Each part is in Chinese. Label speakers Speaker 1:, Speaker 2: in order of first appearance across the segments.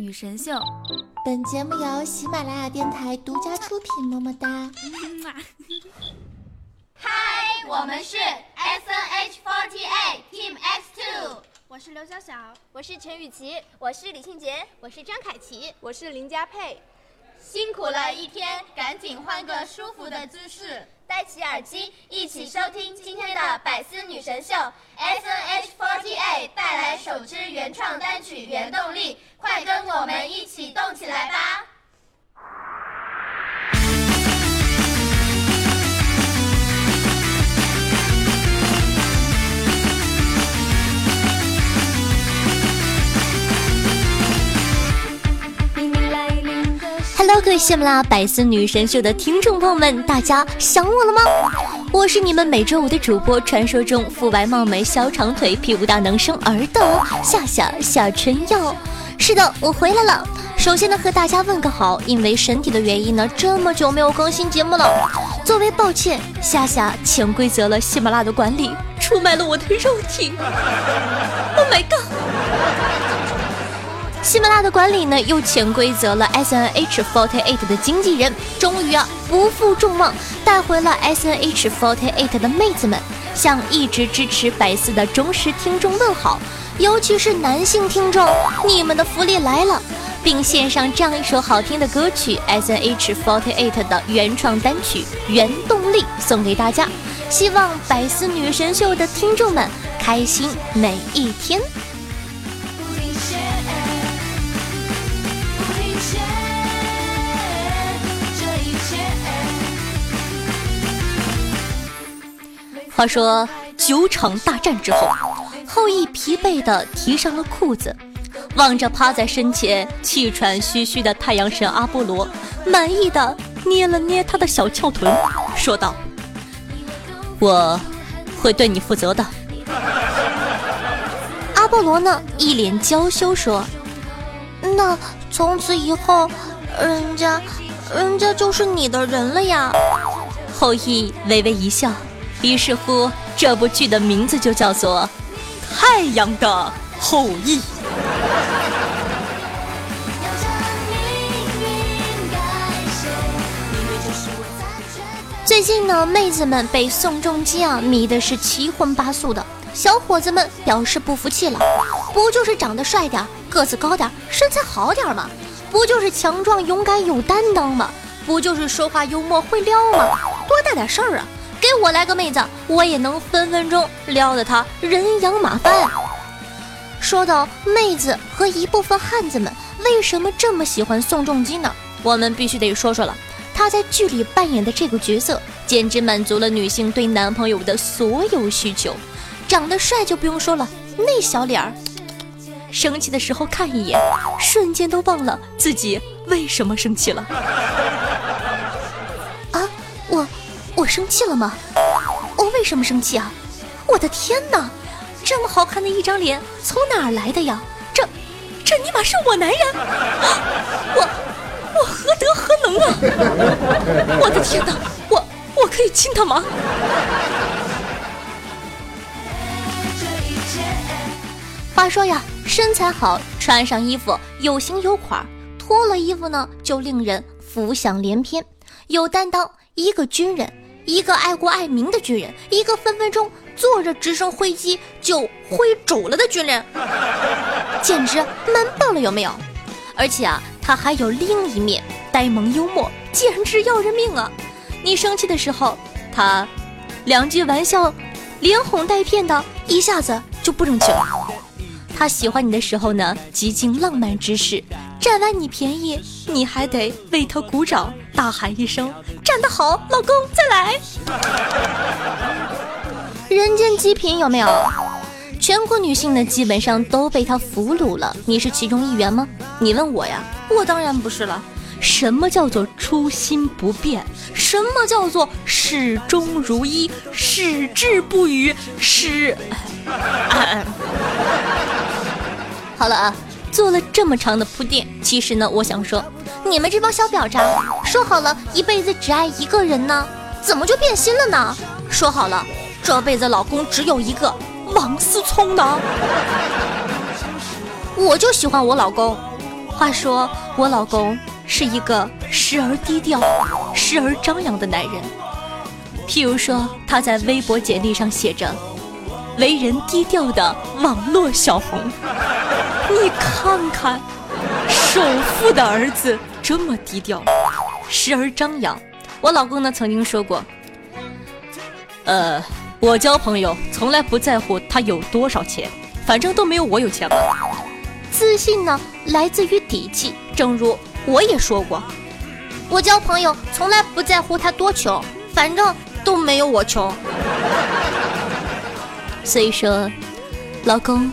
Speaker 1: 女神秀。
Speaker 2: 本节目由喜马拉雅电台独家出品，么么哒。
Speaker 3: 嗨，我们是 S N H 48 Team X Two，
Speaker 4: 我是刘晓晓，
Speaker 5: 我是陈雨琪，我是李庆杰，
Speaker 6: 我是张凯琪，
Speaker 7: 我是林佳佩。
Speaker 3: 辛苦了一天，赶紧换个舒服的姿势，
Speaker 5: 戴起耳机，一起收听今天的百思女神秀。S N H forty a 带来首支原创单曲《原动力》，快跟我们一起动起来吧
Speaker 8: 各位喜马拉雅百思女神秀的听众朋友们，大家想我了吗？我是你们每周五的主播，传说中肤白貌美、小长腿、屁股大能生儿的夏夏夏春耀。是的，我回来了。首先呢，和大家问个好，因为身体的原因呢，这么久没有更新节目了。作为抱歉，夏夏潜规则了喜马拉雅的管理，出卖了我的肉体。Oh my god！喜马拉的管理呢，又潜规则了 S N H forty eight 的经纪人，终于啊不负众望，带回了 S N H forty eight 的妹子们，向一直支持百思的忠实听众问好，尤其是男性听众，你们的福利来了，并献上这样一首好听的歌曲 S N H forty eight 的原创单曲《原动力》送给大家，希望百思女神秀的听众们开心每一天。话说九场大战之后，后羿疲惫地提上了裤子，望着趴在身前气喘吁吁的太阳神阿波罗，满意的捏了捏他的小翘臀，说道：“我会对你负责的。”阿波罗呢，一脸娇羞说：“那从此以后，人家，人家就是你的人了呀。”后羿微微一笑。于是乎，这部剧的名字就叫做《太阳的后裔》。最近呢，妹子们被宋仲基啊迷的是七荤八素的，小伙子们表示不服气了。不就是长得帅点、个子高点、身材好点吗？不就是强壮、勇敢、有担当吗？不就是说话幽默、会撩吗？多大点事儿啊！给我来个妹子，我也能分分钟撩得他人仰马翻。说到妹子和一部分汉子们为什么这么喜欢宋仲基呢？我们必须得说说了，他在剧里扮演的这个角色，简直满足了女性对男朋友的所有需求。长得帅就不用说了，那小脸儿，生气的时候看一眼，瞬间都忘了自己为什么生气了。生气了吗？我为什么生气啊？我的天哪，这么好看的一张脸从哪儿来的呀？这，这尼玛是我男人！我，我何德何能啊？我的天哪，我我可以亲他吗？话说呀，身材好，穿上衣服有型有款，脱了衣服呢就令人浮想联翩。有担当，一个军人。一个爱国爱民的军人，一个分分钟坐着直升飞机就挥肘了的军人，简直蛮棒了，有没有？而且啊，他还有另一面，呆萌幽默，简直要人命啊！你生气的时候，他两句玩笑连哄带骗的，一下子就不生气了。他喜欢你的时候呢，极尽浪漫之事。占完你便宜，你还得为他鼓掌，大喊一声“站得好，老公，再来！” 人间极品有没有？全国女性呢，基本上都被他俘虏了。你是其中一员吗？你问我呀，我当然不是了。什么叫做初心不变？什么叫做始终如一？矢志不渝？是。好了啊。做了这么长的铺垫，其实呢，我想说，你们这帮小婊渣，说好了一辈子只爱一个人呢，怎么就变心了呢？说好了这辈子老公只有一个，王思聪呢？我就喜欢我老公，话说我老公是一个时而低调、时而张扬的男人。譬如说，他在微博简历上写着“为人低调的网络小红”，你看看，首富的儿子这么低调，时而张扬。我老公呢曾经说过，呃，我交朋友从来不在乎他有多少钱，反正都没有我有钱嘛。自信呢，来自于底气。正如我也说过，我交朋友从来不在乎他多穷，反正都没有我穷。所以说，老公，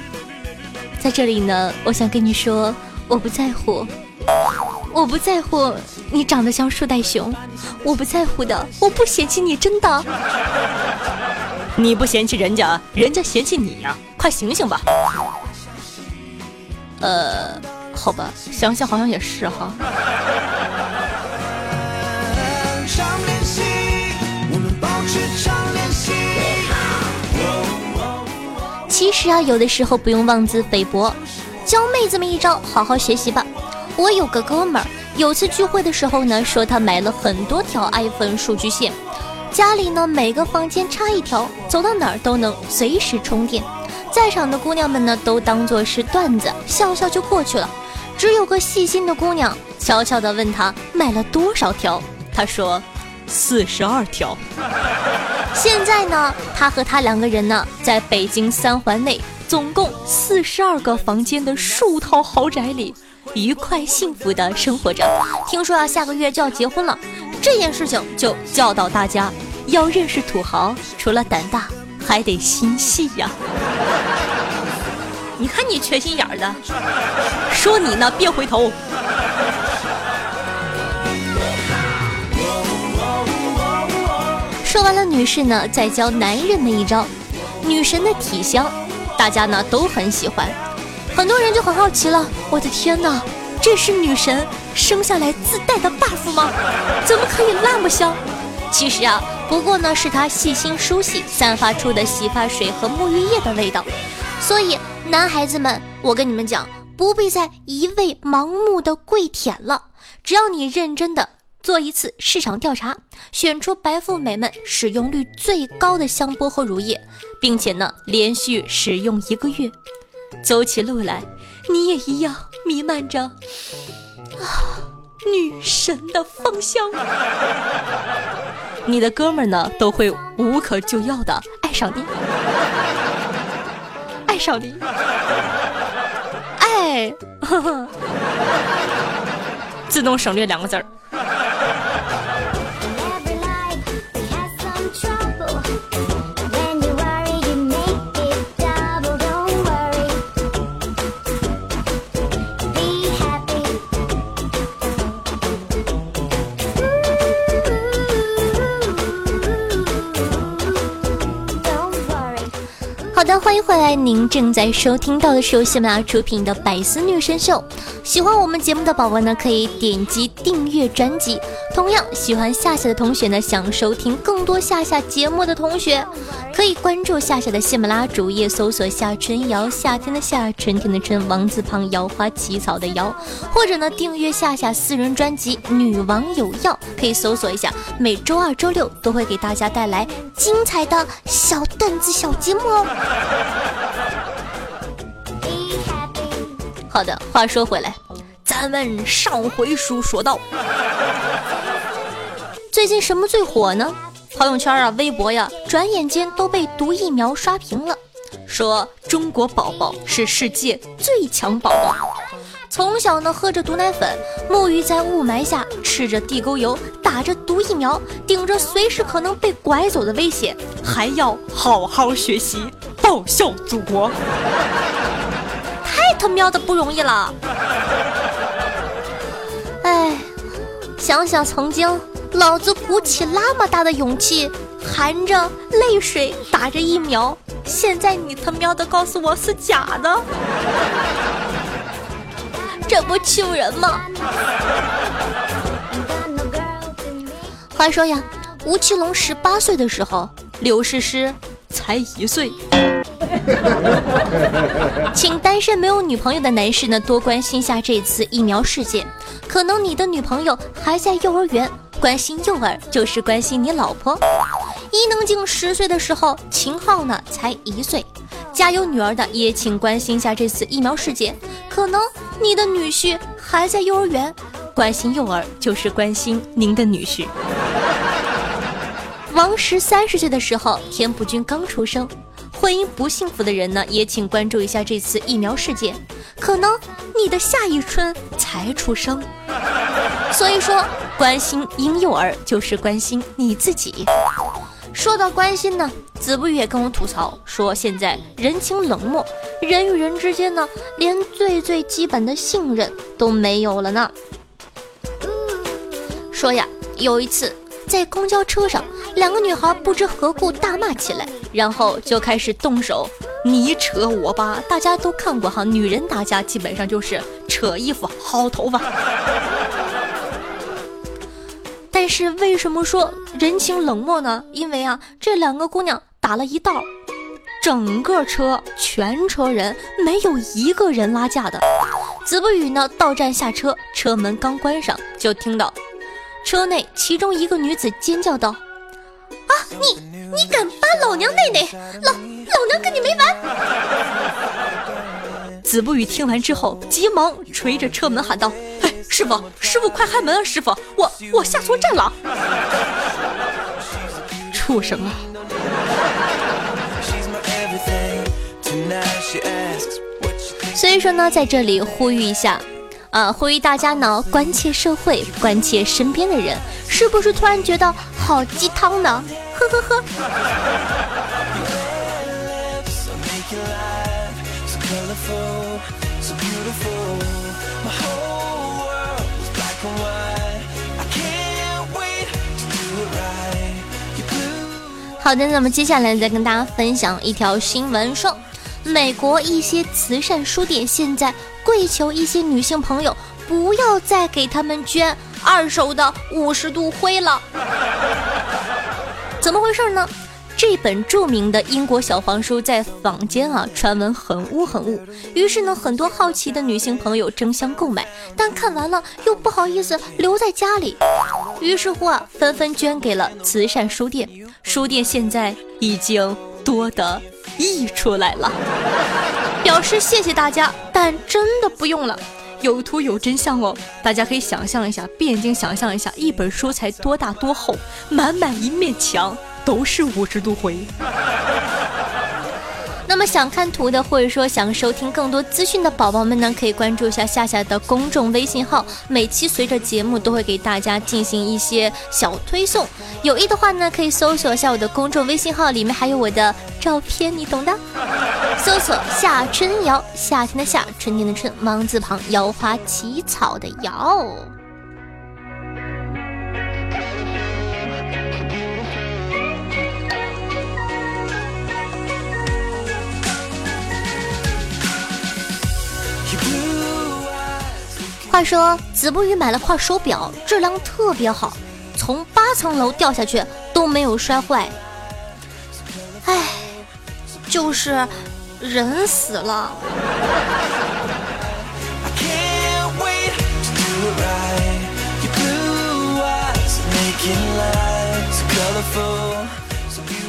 Speaker 8: 在这里呢，我想跟你说，我不在乎，我不在乎你长得像树袋熊，我不在乎的，我不嫌弃你，真的。你不嫌弃人家，人家嫌弃你呀，快醒醒吧。呃，好吧，想想好像也是哈。其实啊，有的时候不用妄自菲薄，教妹子们一招，好好学习吧。我有个哥们儿，有次聚会的时候呢，说他买了很多条 iPhone 数据线，家里呢每个房间插一条，走到哪儿都能随时充电。在场的姑娘们呢，都当作是段子，笑笑就过去了。只有个细心的姑娘悄悄地问他买了多少条，他说四十二条。现在呢，他和他两个人呢，在北京三环内总共四十二个房间的数套豪宅里，愉快幸福的生活着。听说啊，下个月就要结婚了，这件事情就教导大家，要认识土豪，除了胆大。还得心细呀！你看你缺心眼儿的，说你呢，别回头。说完了女士呢，再教男人们一招，女神的体香，大家呢都很喜欢，很多人就很好奇了，我的天哪，这是女神生下来自带的 buff 吗？怎么可以那么香？其实啊。不过呢，是她细心梳洗散发出的洗发水和沐浴液的味道。所以，男孩子们，我跟你们讲，不必再一味盲目的跪舔了。只要你认真的做一次市场调查，选出白富美们使用率最高的香波和乳液，并且呢，连续使用一个月，走起路来，你也一样弥漫着啊 女神的芳香。你的哥们呢，都会无可救药的爱上你，爱上你，爱，自动省略两个字儿。那欢迎回来，您正在收听到的是由喜马拉雅出品的《百思女神秀》。喜欢我们节目的宝宝呢，可以点击订阅专辑。同样喜欢夏夏的同学呢，想收听更多夏夏节目的同学，可以关注夏夏的喜马拉主页，搜索“夏春瑶”，夏天的夏，春天的春，王字旁，瑶花起草的瑶，或者呢，订阅夏夏私人专辑《女王有药》，可以搜索一下。每周二、周六都会给大家带来精彩的小段子、小节目哦。好的，话说回来，咱们上回书说到，最近什么最火呢？朋友圈啊、微博呀，转眼间都被毒疫苗刷屏了，说中国宝宝是世界最强宝宝，从小呢喝着毒奶粉，沐浴在雾霾下，吃着地沟油，打着毒疫苗，顶着随时可能被拐走的危险，还要好好学习，报效祖国。太他喵的不容易了，哎，想想曾经老子鼓起那么大的勇气，含着泪水打着疫苗，现在你他喵的告诉我是假的，这不气人吗？话说呀，吴奇隆十八岁的时候，刘诗诗才一岁。请单身没有女朋友的男士呢，多关心下这次疫苗事件。可能你的女朋友还在幼儿园，关心幼儿就是关心你老婆。伊能静十岁的时候，秦昊呢才一岁。家有女儿的也请关心一下这次疫苗事件。可能你的女婿还在幼儿园，关心幼儿就是关心您的女婿。王石三十岁的时候，田朴珺刚出生。婚姻不幸福的人呢，也请关注一下这次疫苗事件。可能你的下一春才出生，所以说关心婴幼儿就是关心你自己。说到关心呢，子不语也跟我吐槽说，现在人情冷漠，人与人之间呢，连最最基本的信任都没有了呢。说呀，有一次在公交车上。两个女孩不知何故大骂起来，然后就开始动手，你扯我吧。大家都看过哈，女人打架基本上就是扯衣服、薅头发。是为什么说人情冷漠呢？因为啊，这两个姑娘打了一道，整个车全车人没有一个人拉架的。子不语呢，到站下车，车门刚关上，就听到车内其中一个女子尖叫道。啊！你你敢扒老娘内内？老老娘跟你没完！子不语听完之后，急忙捶着车门喊道：“，师傅，师傅快开门啊！师傅，我我下错站了。”畜生啊！所以说呢，在这里呼吁一下。啊！呼吁大家呢，关切社会，关切身边的人，是不是突然觉得好鸡汤呢？呵呵呵。好的，那么接下来再跟大家分享一条新闻，说美国一些慈善书店现在。跪求一些女性朋友不要再给他们捐二手的五十度灰了。怎么回事呢？这本著名的英国小黄书在坊间啊传闻很污很污，于是呢很多好奇的女性朋友争相购买，但看完了又不好意思留在家里，于是乎啊纷纷捐给了慈善书店。书店现在已经多得溢出来了。表示谢谢大家，但真的不用了。有图有真相哦，大家可以想象一下，闭眼睛想象一下，一本书才多大多厚，满满一面墙都是五十度灰。那么想看图的，或者说想收听更多资讯的宝宝们呢，可以关注一下夏夏的公众微信号，每期随着节目都会给大家进行一些小推送。有意的话呢，可以搜索一下我的公众微信号，里面还有我的照片，你懂的。搜索夏春瑶，夏天的夏，春天的春，王字旁，瑶花起草的瑶。话说子不语买了块手表，质量特别好，从八层楼掉下去都没有摔坏。唉，就是人死了。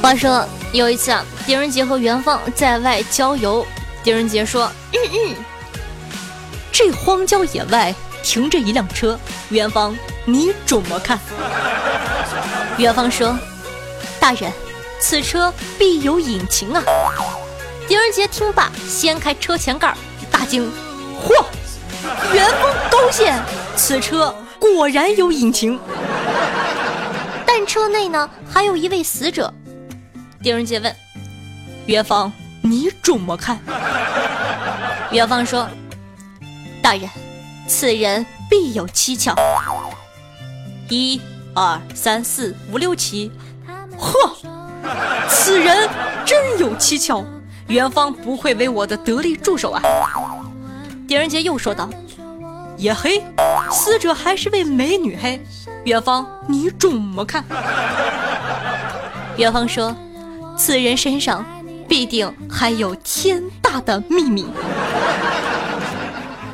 Speaker 8: 话说有一次啊，狄仁杰和元芳在外郊游，狄仁杰说。嗯嗯这荒郊野外停着一辆车，元芳，你怎么看？元芳说：“大人，此车必有隐情啊！”狄仁杰听罢，掀开车前盖，大惊：“嚯！元丰高见，此车果然有隐情。”但车内呢，还有一位死者。狄仁杰问：“元芳，你怎么看？”元芳说。大人，此人必有蹊跷。一、二、三、四、五、六、七，呵，此人真有蹊跷。元芳不愧为我的得力助手啊！狄仁杰又说道：“也嘿，死者还是位美女嘿。元芳，你怎么看？”元芳说：“此人身上必定还有天大的秘密。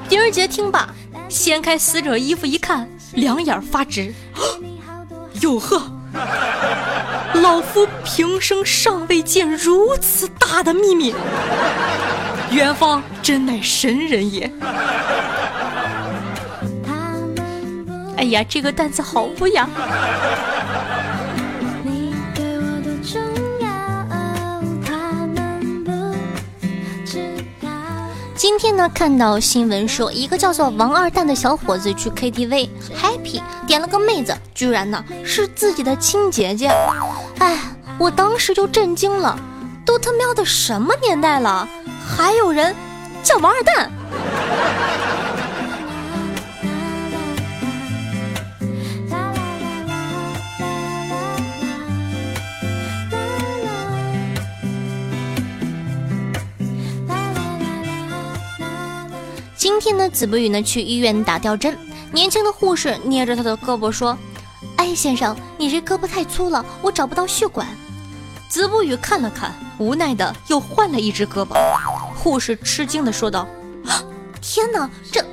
Speaker 8: 狄仁杰听罢，掀开死者衣服一看，两眼发直。哟呵，老夫平生尚未见如此大的秘密，元芳真乃神人也。哎呀，这个担子好不雅。今天呢，看到新闻说，一个叫做王二蛋的小伙子去 KTV happy，点了个妹子，居然呢是自己的亲姐姐。哎，我当时就震惊了，都他喵的什么年代了，还有人叫王二蛋？天呢，子不语呢去医院打吊针，年轻的护士捏着他的胳膊说：“哎，先生，你这胳膊太粗了，我找不到血管。”子不语看了看，无奈的又换了一只胳膊。护士吃惊的说道：“天哪，这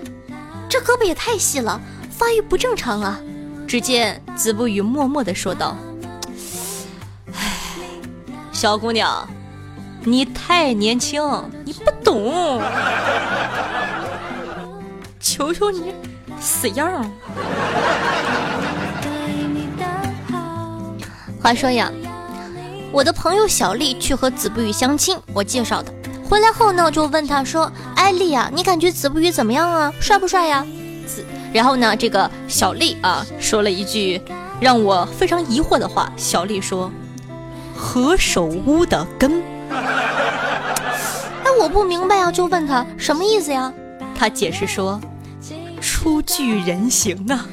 Speaker 8: 这胳膊也太细了，发育不正常啊！”只见子不语默默的说道：“哎，小姑娘，你太年轻，你不懂。”求求你，死样！话说呀，我的朋友小丽去和子不语相亲，我介绍的。回来后呢，就问他说：“艾丽啊，你感觉子不语怎么样啊？帅不帅呀？”子，然后呢，这个小丽啊，说了一句让我非常疑惑的话。小丽说：“何首乌的根。”哎，我不明白啊，就问他什么意思呀？他解释说。初具人形啊！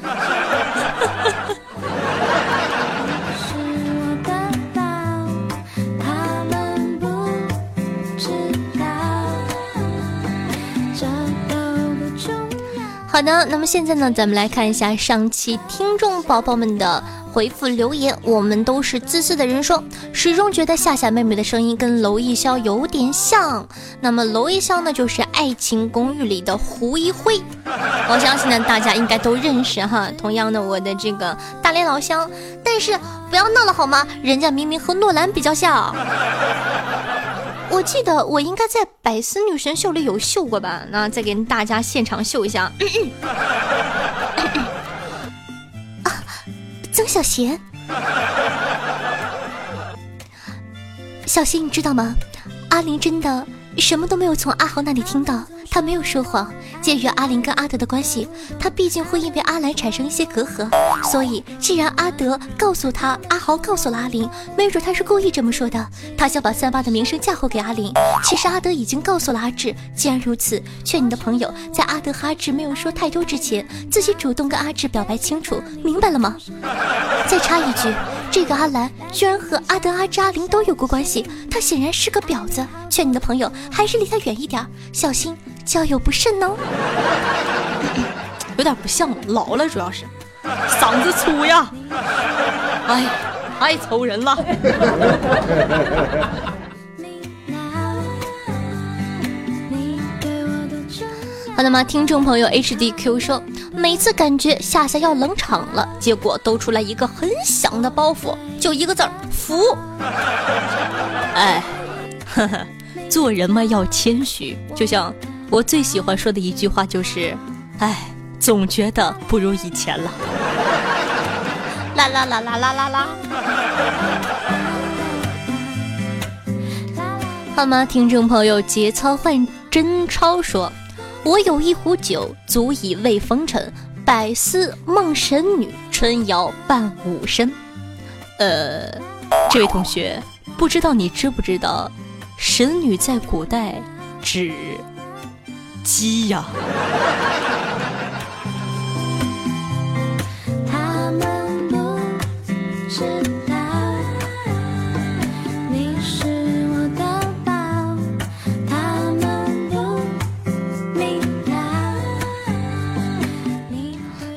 Speaker 8: 好的，那么现在呢，咱们来看一下上期听众宝宝们的。回复留言，我们都是自私的人说，始终觉得夏夏妹妹的声音跟娄艺潇有点像。那么娄艺潇呢，就是《爱情公寓》里的胡一辉，我相信呢大家应该都认识哈。同样的，我的这个大连老乡，但是不要闹了好吗？人家明明和诺兰比较像。我记得我应该在《百思女神秀》里有秀过吧？那再给大家现场秀一下 啊。曾小贤，小贤，你知道吗？阿林真的什么都没有从阿豪那里听到。他没有说谎。鉴于阿林跟阿德的关系，他毕竟会因为阿兰产生一些隔阂，所以既然阿德告诉他，阿豪告诉了阿林，没准他是故意这么说的。他想把三八的名声嫁祸给阿林。其实阿德已经告诉了阿志。既然如此，劝你的朋友在阿德和阿志没有说太多之前，自己主动跟阿志表白清楚，明白了吗？再插一句，这个阿兰居然和阿德、阿志、阿林都有过关系，他显然是个婊子。劝你的朋友还是离他远一点，小心。交友不慎哦，有点不像了，老了主要是，嗓子粗呀，哎呀，太愁人了。好的吗？听众朋友 HDQ 说，每次感觉夏夏要冷场了，结果都出来一个很响的包袱，就一个字儿服。哎，呵呵，做人嘛要谦虚，就像。我最喜欢说的一句话就是，哎，总觉得不如以前了。啦啦啦啦啦啦啦！好吗？听众朋友，节操换真超说：“我有一壶酒，足以慰风尘。百思梦神女，春瑶伴武神。”呃，这位同学，不知道你知不知道，神女在古代指。鸡呀！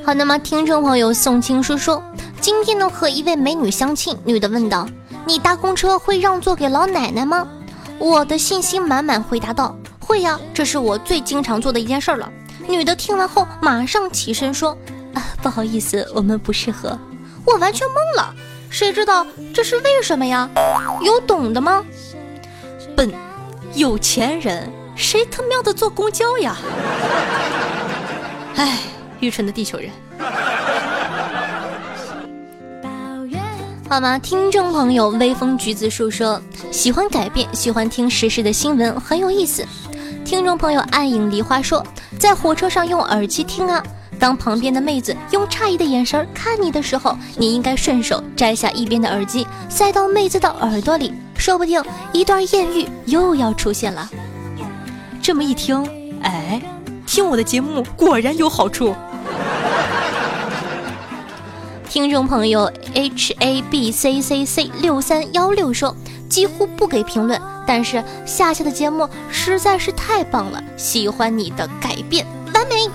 Speaker 8: 好，那么听众朋友宋青书说，今天呢和一位美女相亲，女的问道：“你搭公车会让座给老奶奶吗？”我的信心满满回答道：“会呀，这是我最经常做的一件事了。”女的听完后马上起身说：“啊，不好意思，我们不适合。”我完全懵了，谁知道这是为什么呀？有懂的吗？笨，有钱人谁他喵的坐公交呀？哎，愚蠢的地球人。好吗？听众朋友，微风橘子树说喜欢改变，喜欢听实时的新闻，很有意思。听众朋友，暗影梨花说在火车上用耳机听啊。当旁边的妹子用诧异的眼神看你的时候，你应该顺手摘下一边的耳机，塞到妹子的耳朵里，说不定一段艳遇又要出现了。这么一听，哎，听我的节目果然有好处。听众朋友 h a b c c c 六三幺六说，几乎不给评论，但是夏夏的节目实在是太棒了，喜欢你的改变。完美，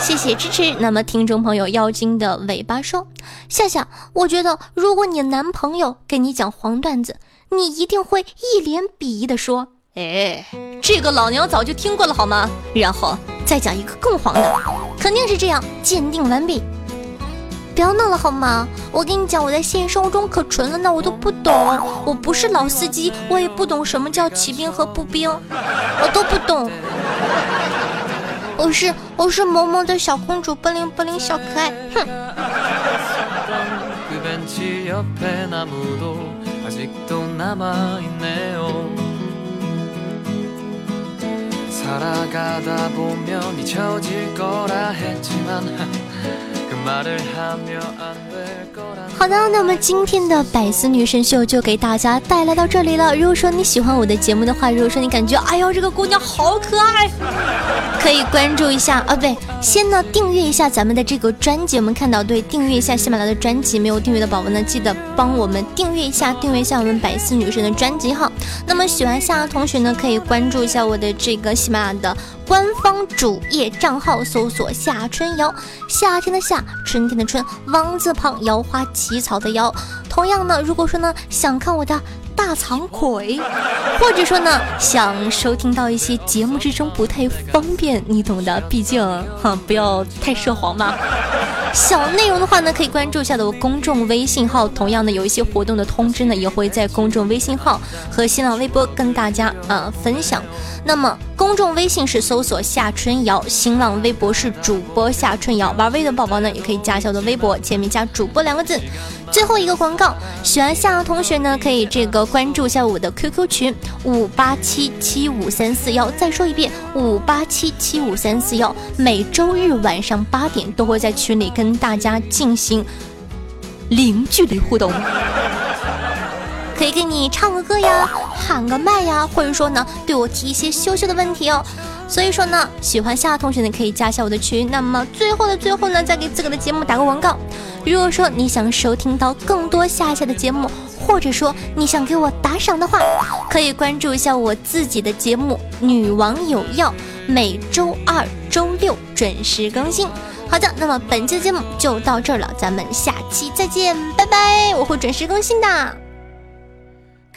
Speaker 8: 谢谢支持。那么，听众朋友妖精的尾巴说：“夏夏，我觉得如果你男朋友给你讲黄段子，你一定会一脸鄙夷的说：‘哎，这个老娘早就听过了，好吗？’然后再讲一个更黄的，肯定是这样，鉴定完毕。不要闹了好吗？我跟你讲，我在现实生活中可纯了呢，我都不懂，我不是老司机，我也不懂什么叫骑兵和步兵，我都不懂。”我是我是萌萌的小公主，不灵不灵小可爱，哼。好的，那么今天的百思女神秀就给大家带来到这里了。如果说你喜欢我的节目的话，如果说你感觉哎呦这个姑娘好可爱，可以关注一下啊，不对，先呢订阅一下咱们的这个专辑。我们看到对，订阅一下喜马拉雅的专辑，没有订阅的宝宝呢，记得帮我们订阅一下，订阅一下我们百思女神的专辑哈。那么喜欢夏同学呢，可以关注一下我的这个喜马拉雅的。官方主页账号搜索夏春瑶，夏天的夏，春天的春，王字旁，摇花起草的摇。同样呢，如果说呢想看我的大长腿，或者说呢想收听到一些节目之中不太方便，你懂的，毕竟哈不要太涉黄嘛。小内容的话呢，可以关注一下的我公众微信号，同样的有一些活动的通知呢，也会在公众微信号和新浪微博跟大家啊分享。那么公众微信是搜索夏春瑶，新浪微博是主播夏春瑶。玩微的宝宝呢，也可以加小的微博，前面加主播两个字。最后一个广告，喜欢夏的同学呢，可以这个关注一下我的 QQ 群五八七七五三四幺。再说一遍，五八七七五三四幺。每周日晚上八点都会在群里跟大家进行零距离互动。可以给你唱个歌呀，喊个麦呀，或者说呢，对我提一些羞羞的问题哦。所以说呢，喜欢夏同学呢，可以加一下我的群。那么最后的最后呢，再给自个的节目打个广告。如果说你想收听到更多夏夏的节目，或者说你想给我打赏的话，可以关注一下我自己的节目《女王有药》，每周二、周六准时更新。好的，那么本期的节目就到这儿了，咱们下期再见，拜拜！我会准时更新的。